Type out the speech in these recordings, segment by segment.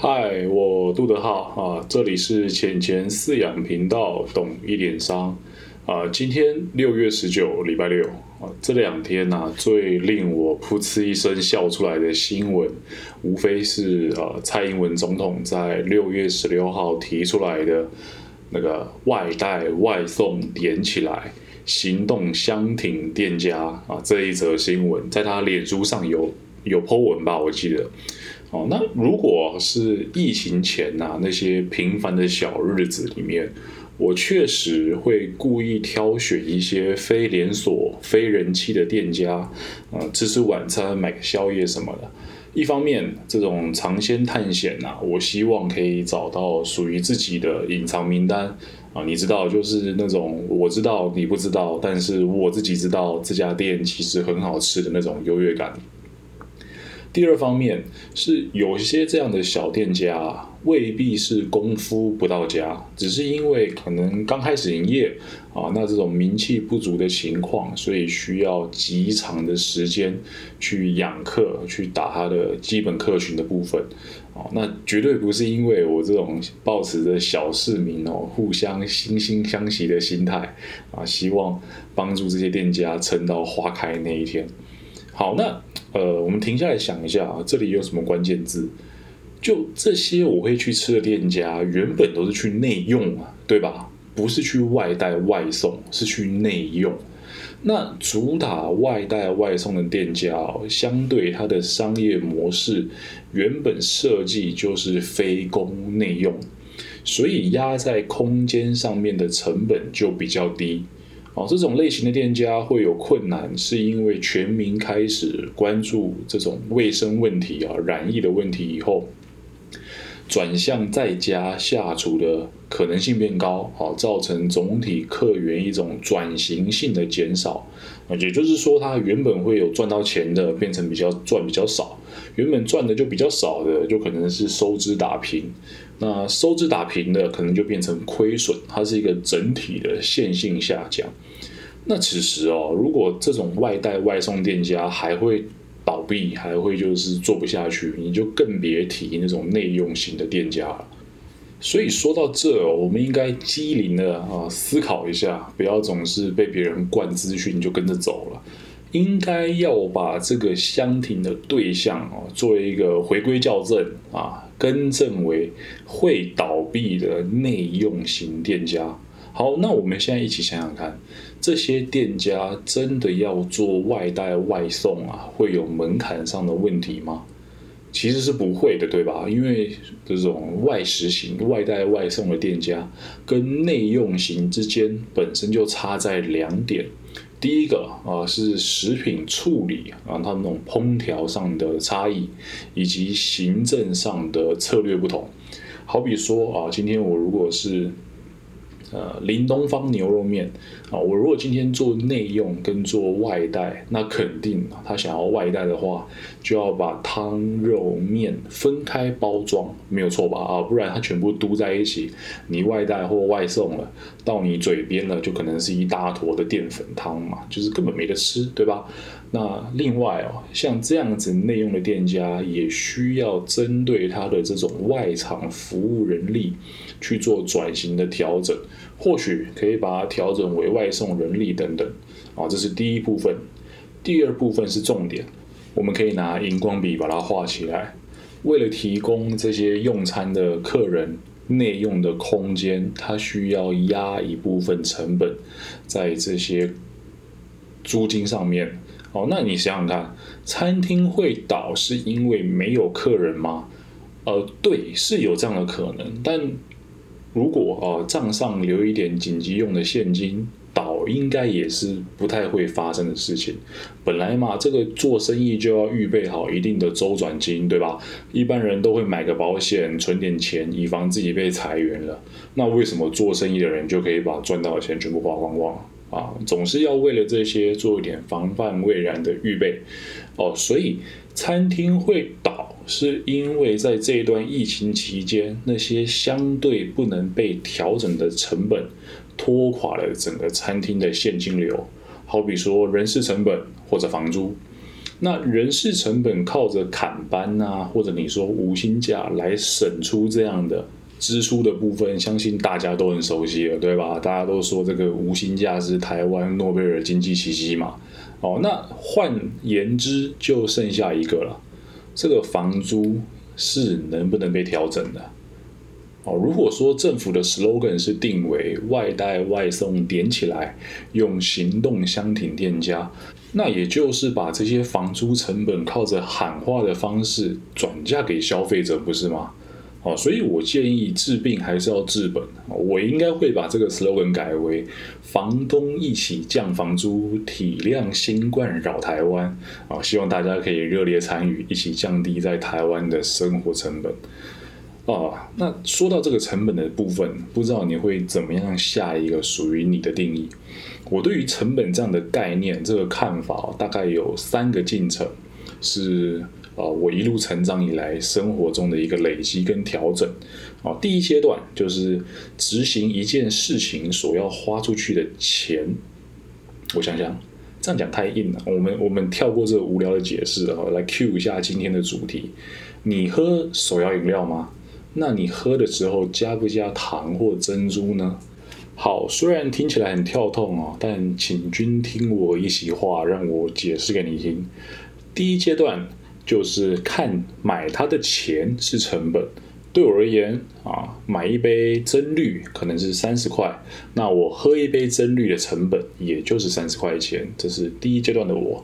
嗨，我杜德浩啊，这里是浅浅饲养频道，懂一点商啊。今天六月十九，礼拜六啊，这两天呐，最令我噗嗤一声笑出来的新闻，无非是呃，蔡英文总统在六月十六号提出来的那个外带外送点起来，行动相挺店家啊这一则新闻，在他脸书上有有 po 文吧，我记得。哦，那如果是疫情前呐，那些平凡的小日子里面，我确实会故意挑选一些非连锁、非人气的店家，呃，吃吃晚餐、买个宵夜什么的。一方面，这种尝鲜探险呐，我希望可以找到属于自己的隐藏名单啊。你知道，就是那种我知道你不知道，但是我自己知道这家店其实很好吃的那种优越感。第二方面是有一些这样的小店家，未必是功夫不到家，只是因为可能刚开始营业啊，那这种名气不足的情况，所以需要极长的时间去养客，去打他的基本客群的部分啊，那绝对不是因为我这种抱持着小市民哦，互相惺惺相惜的心态啊，希望帮助这些店家撑到花开那一天。好，那。呃，我们停下来想一下啊，这里有什么关键字？就这些我会去吃的店家，原本都是去内用啊，对吧？不是去外带外送，是去内用。那主打外带外送的店家，相对它的商业模式，原本设计就是非供内用，所以压在空间上面的成本就比较低。哦，这种类型的店家会有困难，是因为全民开始关注这种卫生问题啊、染疫的问题以后，转向在家下厨的可能性变高，好，造成总体客源一种转型性的减少。也就是说，它原本会有赚到钱的，变成比较赚比较少；原本赚的就比较少的，就可能是收支打平。那收支打平的，可能就变成亏损，它是一个整体的线性下降。那此时哦，如果这种外带外送店家还会倒闭，还会就是做不下去，你就更别提那种内用型的店家了。所以说到这，我们应该机灵的啊思考一下，不要总是被别人灌资讯就跟着走了，应该要把这个相挺的对象哦，作为一个回归校正啊。更正为会倒闭的内用型店家。好，那我们现在一起想想看，这些店家真的要做外带外送啊，会有门槛上的问题吗？其实是不会的，对吧？因为这种外食型外带外送的店家跟内用型之间本身就差在两点。第一个啊是食品处理啊，它那种烹调上的差异，以及行政上的策略不同。好比说啊，今天我如果是。呃，林东方牛肉面啊，我如果今天做内用跟做外带，那肯定他想要外带的话，就要把汤肉面分开包装，没有错吧？啊，不然他全部嘟在一起，你外带或外送了，到你嘴边了，就可能是一大坨的淀粉汤嘛，就是根本没得吃，对吧？那另外哦，像这样子内用的店家，也需要针对他的这种外场服务人力去做转型的调整，或许可以把它调整为外送人力等等啊，这是第一部分。第二部分是重点，我们可以拿荧光笔把它画起来。为了提供这些用餐的客人内用的空间，它需要压一部分成本在这些租金上面。哦，那你想想看，餐厅会倒是因为没有客人吗？呃，对，是有这样的可能。但如果呃账上留一点紧急用的现金，倒应该也是不太会发生的事情。本来嘛，这个做生意就要预备好一定的周转金，对吧？一般人都会买个保险，存点钱，以防自己被裁员了。那为什么做生意的人就可以把赚到的钱全部花光光？啊，总是要为了这些做一点防范未然的预备哦，所以餐厅会倒，是因为在这一段疫情期间，那些相对不能被调整的成本拖垮了整个餐厅的现金流，好比说人事成本或者房租。那人事成本靠着砍班啊，或者你说无薪假来省出这样的支出的部分，相信大家都很熟悉了，对吧？大家都说这个无薪假是台湾诺贝尔经济奇迹嘛。哦，那换言之，就剩下一个了，这个房租是能不能被调整的？哦，如果说政府的 slogan 是定为外带外送点起来，用行动相挺店家，那也就是把这些房租成本靠着喊话的方式转嫁给消费者，不是吗？哦，所以我建议治病还是要治本。我应该会把这个 slogan 改为房东一起降房租，体谅新冠扰台湾。啊，希望大家可以热烈参与，一起降低在台湾的生活成本。啊，那说到这个成本的部分，不知道你会怎么样下一个属于你的定义？我对于成本这样的概念，这个看法大概有三个进程，是啊，我一路成长以来生活中的一个累积跟调整。啊，第一阶段就是执行一件事情所要花出去的钱。我想想，这样讲太硬了，我们我们跳过这个无聊的解释啊，来 Q 一下今天的主题。你喝手摇饮料吗？那你喝的时候加不加糖或珍珠呢？好，虽然听起来很跳痛哦，但请君听我一席话，让我解释给你听。第一阶段就是看买它的钱是成本，对我而言啊，买一杯真绿可能是三十块，那我喝一杯真绿的成本也就是三十块钱，这是第一阶段的我。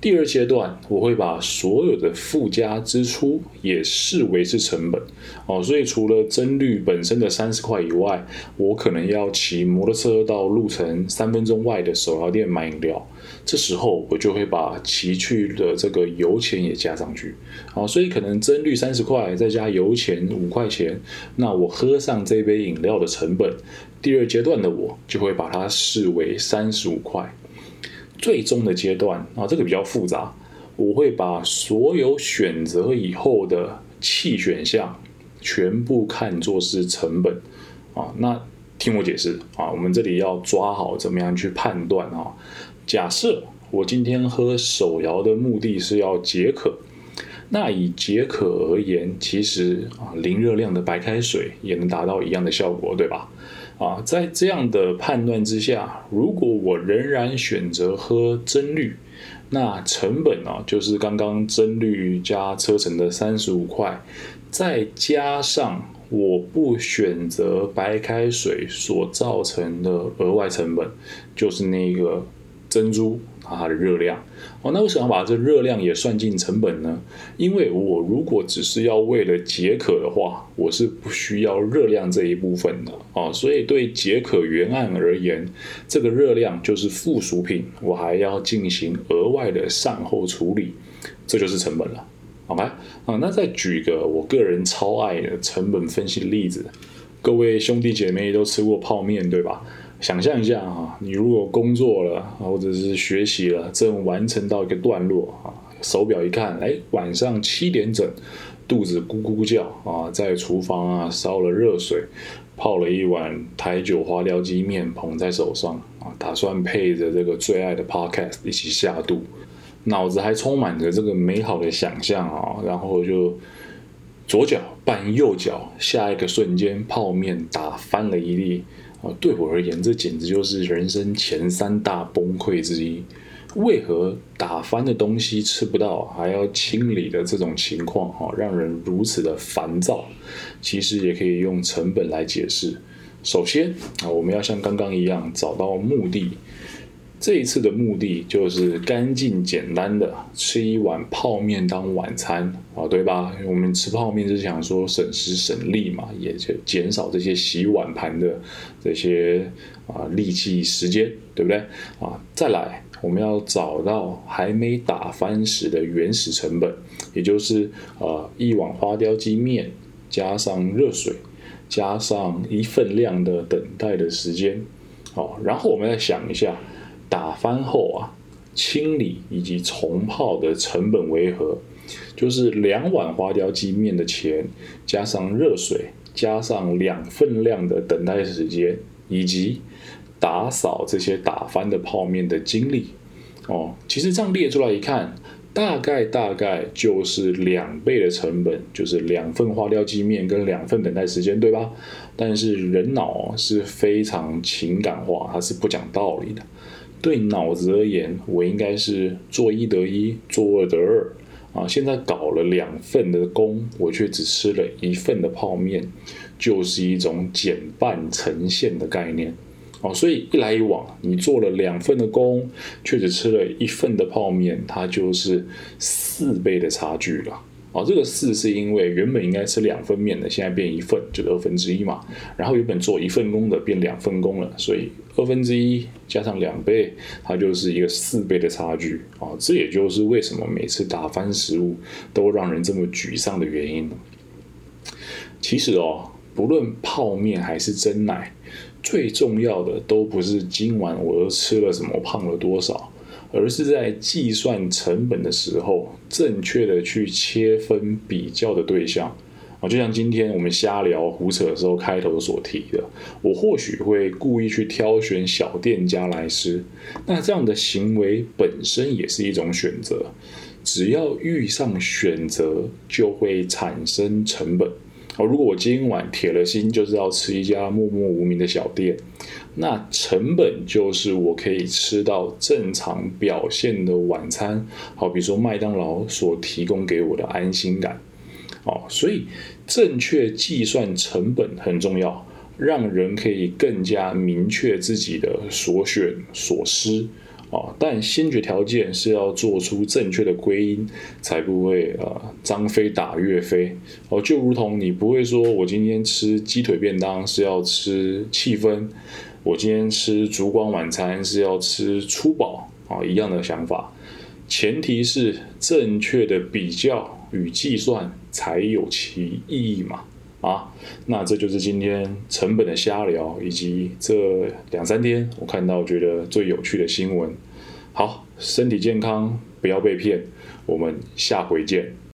第二阶段，我会把所有的附加支出也视为是成本。哦，所以除了增率本身的三十块以外，我可能要骑摩托车到路程三分钟外的手摇店买饮料，这时候我就会把骑去的这个油钱也加上去，哦，所以可能增率三十块再加油钱五块钱，那我喝上这杯饮料的成本，第二阶段的我就会把它视为三十五块。最终的阶段啊，这个比较复杂，我会把所有选择以后的弃选项全部看作是成本啊。那听我解释啊，我们这里要抓好怎么样去判断啊。假设我今天喝手摇的目的是要解渴，那以解渴而言，其实啊零热量的白开水也能达到一样的效果，对吧？啊，在这样的判断之下，如果我仍然选择喝真绿，那成本啊就是刚刚真绿加车程的三十五块，再加上我不选择白开水所造成的额外成本，就是那个珍珠。它的热量哦，那为什么要把这热量也算进成本呢？因为我如果只是要为了解渴的话，我是不需要热量这一部分的哦。所以对解渴原案而言，这个热量就是附属品，我还要进行额外的善后处理，这就是成本了。好吗？啊，那再举个我个人超爱的成本分析例子，各位兄弟姐妹都吃过泡面对吧？想象一下哈，你如果工作了或者是学习了，正完成到一个段落啊，手表一看，哎，晚上七点整，肚子咕咕叫啊，在厨房啊烧了热水，泡了一碗台酒花雕鸡面捧在手上啊，打算配着这个最爱的 podcast 一起下肚，脑子还充满着这个美好的想象啊，然后就左脚绊右脚，下一个瞬间泡面打翻了一地。啊，对我而言，这简直就是人生前三大崩溃之一。为何打翻的东西吃不到，还要清理的这种情况，哈，让人如此的烦躁？其实也可以用成本来解释。首先啊，我们要像刚刚一样找到目的。这一次的目的就是干净简单的吃一碗泡面当晚餐啊，对吧？我们吃泡面是想说省时省力嘛，也就减少这些洗碗盘的这些啊力气时间，对不对？啊，再来我们要找到还没打翻时的原始成本，也就是呃一碗花雕鸡面加上热水，加上一份量的等待的时间，好，然后我们再想一下。打翻后啊，清理以及重泡的成本为何？就是两碗花雕鸡面的钱，加上热水，加上两份量的等待时间，以及打扫这些打翻的泡面的精力。哦，其实这样列出来一看，大概大概就是两倍的成本，就是两份花雕鸡面跟两份等待时间，对吧？但是人脑是非常情感化，它是不讲道理的。对脑子而言，我应该是做一得一，做二得二啊。现在搞了两份的工，我却只吃了一份的泡面，就是一种减半呈现的概念。哦，所以一来一往，你做了两份的工，却只吃了一份的泡面，它就是四倍的差距了。哦，这个四是因为原本应该吃两份面的，现在变一份，就是二分之一嘛。然后原本做一份工的变两份工了，所以二分之一加上两倍，它就是一个四倍的差距。啊，这也就是为什么每次打翻食物都让人这么沮丧的原因。其实哦，不论泡面还是蒸奶。最重要的都不是今晚我又吃了什么胖了多少，而是在计算成本的时候，正确的去切分比较的对象啊，就像今天我们瞎聊胡扯的时候开头所提的，我或许会故意去挑选小店家来吃，那这样的行为本身也是一种选择，只要遇上选择，就会产生成本。哦，如果我今晚铁了心就是要吃一家默默无名的小店，那成本就是我可以吃到正常表现的晚餐，好，比如说麦当劳所提供给我的安心感。哦，所以正确计算成本很重要，让人可以更加明确自己的所选所失。啊，但先决条件是要做出正确的归因，才不会呃张飞打岳飞。哦，就如同你不会说我今天吃鸡腿便当是要吃气氛，我今天吃烛光晚餐是要吃粗饱啊一样的想法。前提是正确的比较与计算才有其意义嘛。啊，那这就是今天成本的瞎聊，以及这两三天我看到觉得最有趣的新闻。好，身体健康，不要被骗，我们下回见。